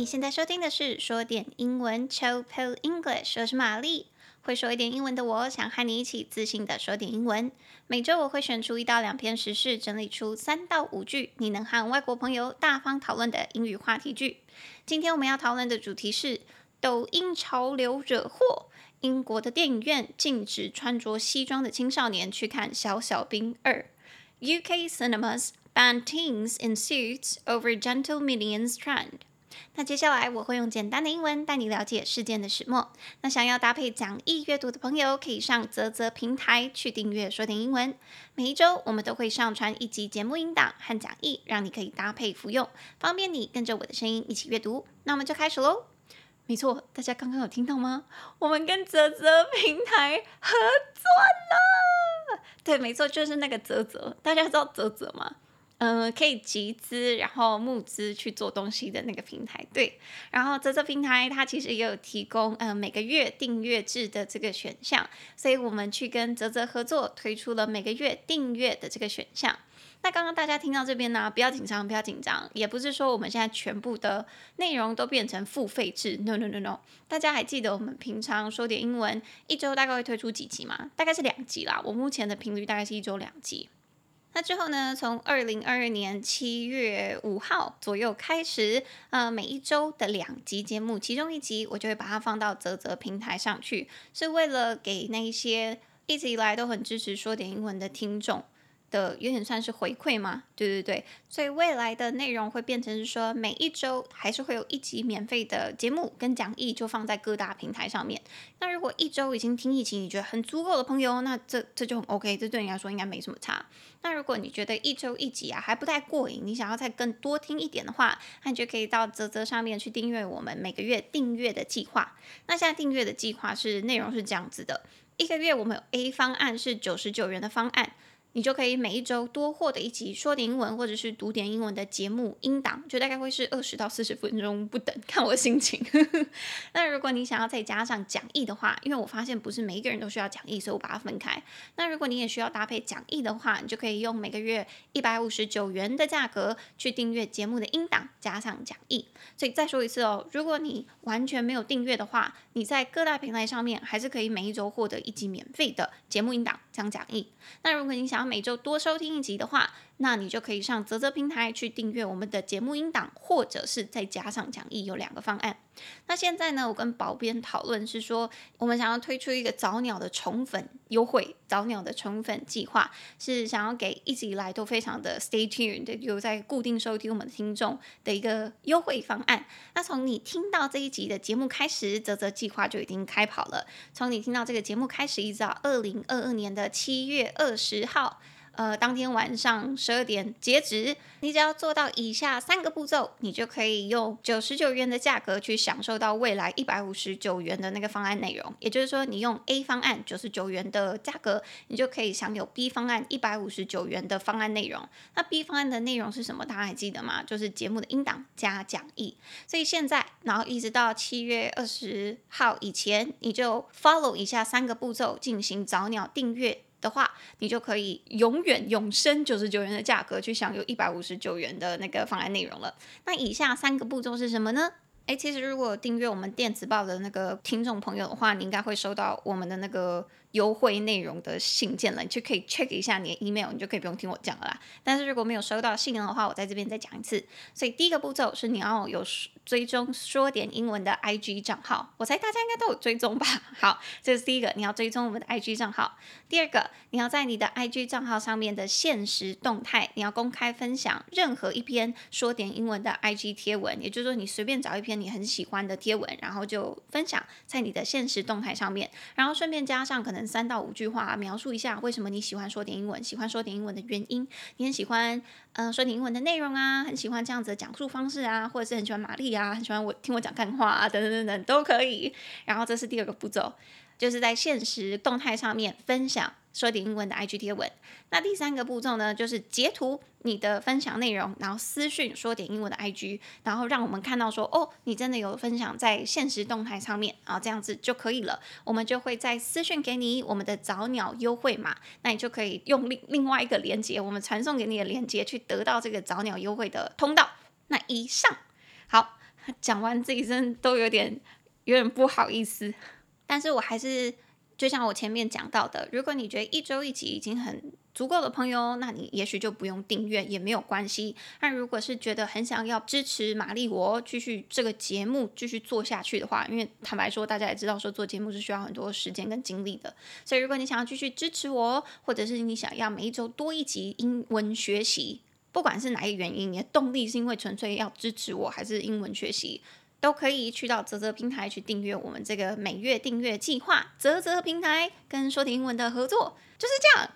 你现在收听的是说点英文 Chill Pill English，我是玛丽。会说一点英文的我，想和你一起自信的说点英文。每周我会选出一到两篇时事，整理出三到五句你能和外国朋友大方讨论的英语话题句。今天我们要讨论的主题是抖音潮流惹祸，英国的电影院禁止穿着西装的青少年去看《小小兵二》。UK cinemas ban teens in suits over gentle minions trend。那接下来我会用简单的英文带你了解事件的始末。那想要搭配讲义阅读的朋友，可以上啧啧平台去订阅说点英文。每一周我们都会上传一集节目音档和讲义，让你可以搭配服用，方便你跟着我的声音一起阅读。那我们就开始喽。没错，大家刚刚有听到吗？我们跟啧啧平台合作了。对，没错，就是那个啧啧。大家知道啧啧吗？嗯、可以集资，然后募资去做东西的那个平台，对。然后泽泽平台它其实也有提供，呃，每个月订阅制的这个选项，所以我们去跟泽泽合作，推出了每个月订阅的这个选项。那刚刚大家听到这边呢，不要紧张，不要紧张，也不是说我们现在全部的内容都变成付费制，no no no no。大家还记得我们平常说点英文，一周大概会推出几集吗？大概是两集啦，我目前的频率大概是一周两集。那之后呢，从二零二二年七月五号左右开始，呃，每一周的两集节目，其中一集我就会把它放到泽泽平台上去，是为了给那一些一直以来都很支持说点英文的听众。的有点算是回馈嘛，对对对，所以未来的内容会变成是说，每一周还是会有一集免费的节目跟讲义，就放在各大平台上面。那如果一周已经听一集，你觉得很足够的朋友，那这这就很 OK，这对你来说应该没什么差。那如果你觉得一周一集啊还不太过瘾，你想要再更多听一点的话，那你就可以到泽泽上面去订阅我们每个月订阅的计划。那现在订阅的计划是内容是这样子的，一个月我们有 A 方案是九十九元的方案。你就可以每一周多获得一集说点英文或者是读点英文的节目音档，就大概会是二十到四十分钟不等，看我心情。那如果你想要再加上讲义的话，因为我发现不是每一个人都需要讲义，所以我把它分开。那如果你也需要搭配讲义的话，你就可以用每个月一百五十九元的价格去订阅节目的音档，加上讲义。所以再说一次哦，如果你完全没有订阅的话，你在各大平台上面还是可以每一周获得一集免费的节目音档加讲义。那如果你想每周多收听一集的话，那你就可以上啧啧平台去订阅我们的节目音档，或者是再加上讲义，有两个方案。那现在呢，我跟宝编讨论是说，我们想要推出一个早鸟的宠粉优惠，早鸟的宠粉计划是想要给一直以来都非常的 stay tuned 有在固定收听我们的听众的一个优惠方案。那从你听到这一集的节目开始，泽泽计划就已经开跑了。从你听到这个节目开始，一直到二零二二年的七月二十号。呃，当天晚上十二点截止，你只要做到以下三个步骤，你就可以用九十九元的价格去享受到未来一百五十九元的那个方案内容。也就是说，你用 A 方案九十九元的价格，你就可以享有 B 方案一百五十九元的方案内容。那 B 方案的内容是什么？大家还记得吗？就是节目的音档加讲义。所以现在，然后一直到七月二十号以前，你就 follow 以下三个步骤进行早鸟订阅。的话，你就可以永远永生九十九元的价格去享有一百五十九元的那个方案内容了。那以下三个步骤是什么呢？诶，其实如果订阅我们电子报的那个听众朋友的话，你应该会收到我们的那个。优惠内容的信件了，你就可以 check 一下你的 email，你就可以不用听我讲了啦。但是如果没有收到信的话，我在这边再讲一次。所以第一个步骤是你要有追踪说点英文的 IG 账号，我猜大家应该都有追踪吧？好，这是第一个，你要追踪我们的 IG 账号。第二个，你要在你的 IG 账号上面的现实动态，你要公开分享任何一篇说点英文的 IG 贴文，也就是说你随便找一篇你很喜欢的贴文，然后就分享在你的现实动态上面，然后顺便加上可能。三到五句话描述一下为什么你喜欢说点英文，喜欢说点英文的原因，你很喜欢嗯、说点英文的内容啊，很喜欢这样子的讲述方式啊，或者是很喜欢玛丽啊，很喜欢我听我讲干话啊，等等等等都可以。然后这是第二个步骤。就是在现实动态上面分享说点英文的 IG 贴文。那第三个步骤呢，就是截图你的分享内容，然后私讯说点英文的 IG，然后让我们看到说，哦，你真的有分享在现实动态上面，啊这样子就可以了。我们就会再私讯给你我们的早鸟优惠码，那你就可以用另另外一个链接，我们传送给你的链接去得到这个早鸟优惠的通道。那以上，好。讲完自己真都有点有点不好意思，但是我还是就像我前面讲到的，如果你觉得一周一集已经很足够的朋友，那你也许就不用订阅也没有关系。但如果是觉得很想要支持玛丽我继续这个节目继续做下去的话，因为坦白说，大家也知道说做节目是需要很多时间跟精力的，所以如果你想要继续支持我，或者是你想要每一周多一集英文学习，不管是哪一个原因，你的动力是因为纯粹要支持我，还是英文学习，都可以去到泽泽平台去订阅我们这个每月订阅计划。泽泽平台跟说点英文的合作就是这样。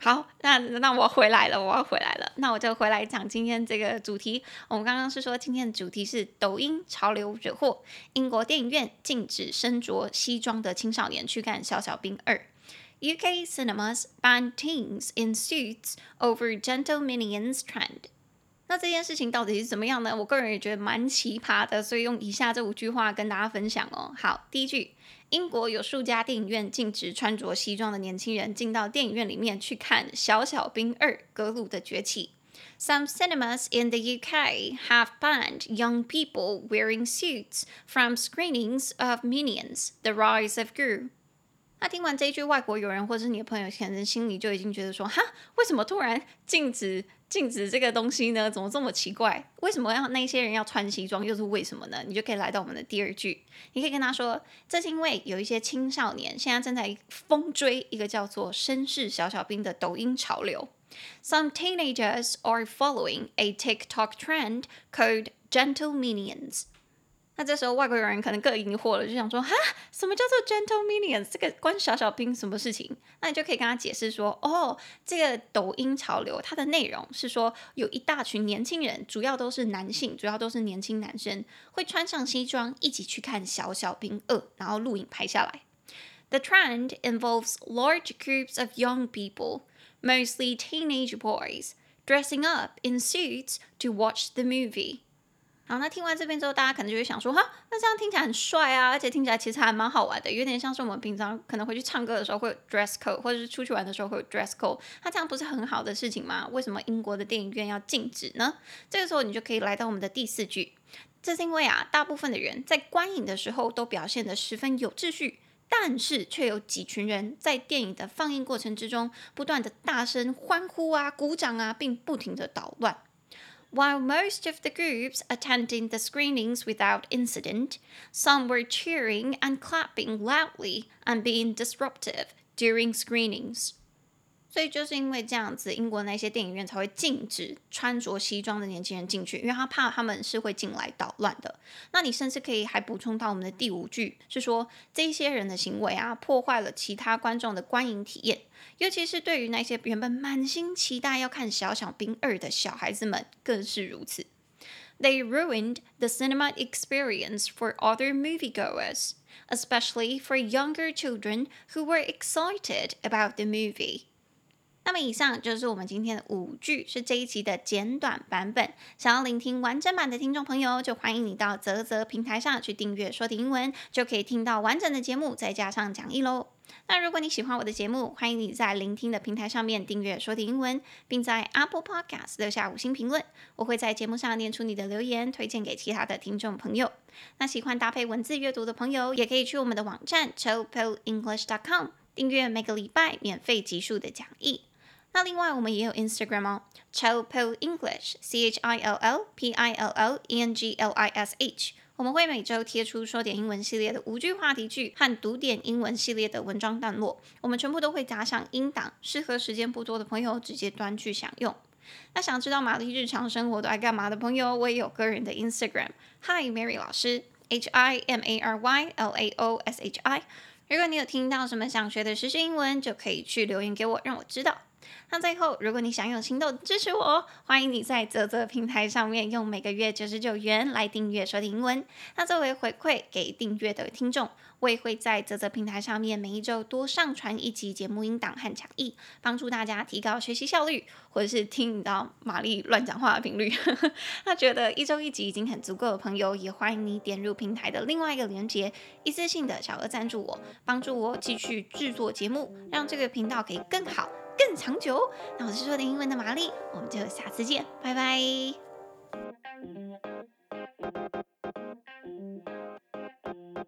好，那那我回来了，我要回来了。那我就回来讲今天这个主题。我们刚刚是说今天的主题是抖音潮流惹祸，英国电影院禁止身着西装的青少年去看《小小兵二》。UK cinemas ban teens in suits over gentle minions trend。那这件事情到底是怎么样呢？我个人也觉得蛮奇葩的，所以用以下这五句话跟大家分享哦。好，第一句。英国有数家电影院禁止穿着西装的年轻人进到电影院里面去看《小小兵二：格鲁的崛起》。Some cinemas in the UK have banned young people wearing suits from screenings of Minions: The Rise of Gru. 那听完这一句，外国友人或者是你的朋友，可能心里就已经觉得说：哈，为什么突然禁止禁止这个东西呢？怎么这么奇怪？为什么要那些人要穿西装？又是为什么呢？你就可以来到我们的第二句，你可以跟他说：这是因为有一些青少年现在正在疯追一个叫做“绅士小小兵”的抖音潮流。Some teenagers are following a TikTok trend called Gentle Minions. 那这时候外国人可能更疑惑了，就想说：哈，什么叫做 gentle minions？这个关小小兵什么事情？那你就可以跟他解释说：哦，这个抖音潮流，它的内容是说，有一大群年轻人，主要都是男性，主要都是年轻男生，会穿上西装一起去看《小小兵二》，然后录影拍下来。The trend involves large groups of young people, mostly teenage boys, dressing up in suits to watch the movie. 好，那听完这边之后，大家可能就会想说，哈，那这样听起来很帅啊，而且听起来其实还蛮好玩的，有点像是我们平常可能回去唱歌的时候会有 dress code，或者是出去玩的时候会有 dress code，那这样不是很好的事情吗？为什么英国的电影院要禁止呢？这个时候你就可以来到我们的第四句，这是因为啊，大部分的人在观影的时候都表现得十分有秩序，但是却有几群人在电影的放映过程之中不断的大声欢呼啊、鼓掌啊，并不停的捣乱。While most of the groups attending the screenings without incident, some were cheering and clapping loudly and being disruptive during screenings. 所以就是因为这样子，英国那些电影院才会禁止穿着西装的年轻人进去，因为他怕他们是会进来捣乱的。那你甚至可以还补充到我们的第五句，是说这些人的行为啊，破坏了其他观众的观影体验，尤其是对于那些原本满心期待要看《小小兵二》的小孩子们更是如此。They ruined the cinema experience for other moviegoers, especially for younger children who were excited about the movie. 那么以上就是我们今天的五句，是这一期的简短版本。想要聆听完整版的听众朋友，就欢迎你到泽泽平台上去订阅说的英文，就可以听到完整的节目，再加上讲义喽。那如果你喜欢我的节目，欢迎你在聆听的平台上面订阅说的英文，并在 Apple Podcast 留下五星评论，我会在节目上念出你的留言，推荐给其他的听众朋友。那喜欢搭配文字阅读的朋友，也可以去我们的网站 chillpillenglish.com 订阅每个礼拜免费集数的讲义。那另外，我们也有 Instagram 哦，Chill Pill English，C H I L L P I L L E N G L I S H。我们会每周贴出说点英文系列的五句话题句和读点英文系列的文章段落，我们全部都会加上音档，适合时间不多的朋友直接端去享用。那想知道玛丽日常生活都爱干嘛的朋友，我也有个人的 Instagram，Hi Mary 老师，H I M A R Y L A O S H I。如果你有听到什么想学的实时英文，就可以去留言给我，让我知道。那最后，如果你想用行动支持我，欢迎你在泽泽平台上面用每个月九十九元来订阅说点英文。那作为回馈给订阅的听众，我也会在泽泽平台上面每一周多上传一集节目音档和讲义，帮助大家提高学习效率，或者是听到玛丽乱讲话的频率。那觉得一周一集已经很足够的朋友，也欢迎你点入平台的另外一个连接，一次性的小额赞助我，帮助我继续制作节目，让这个频道可以更好。更长久。那我是说点英文的玛丽，我们就下次见，拜拜。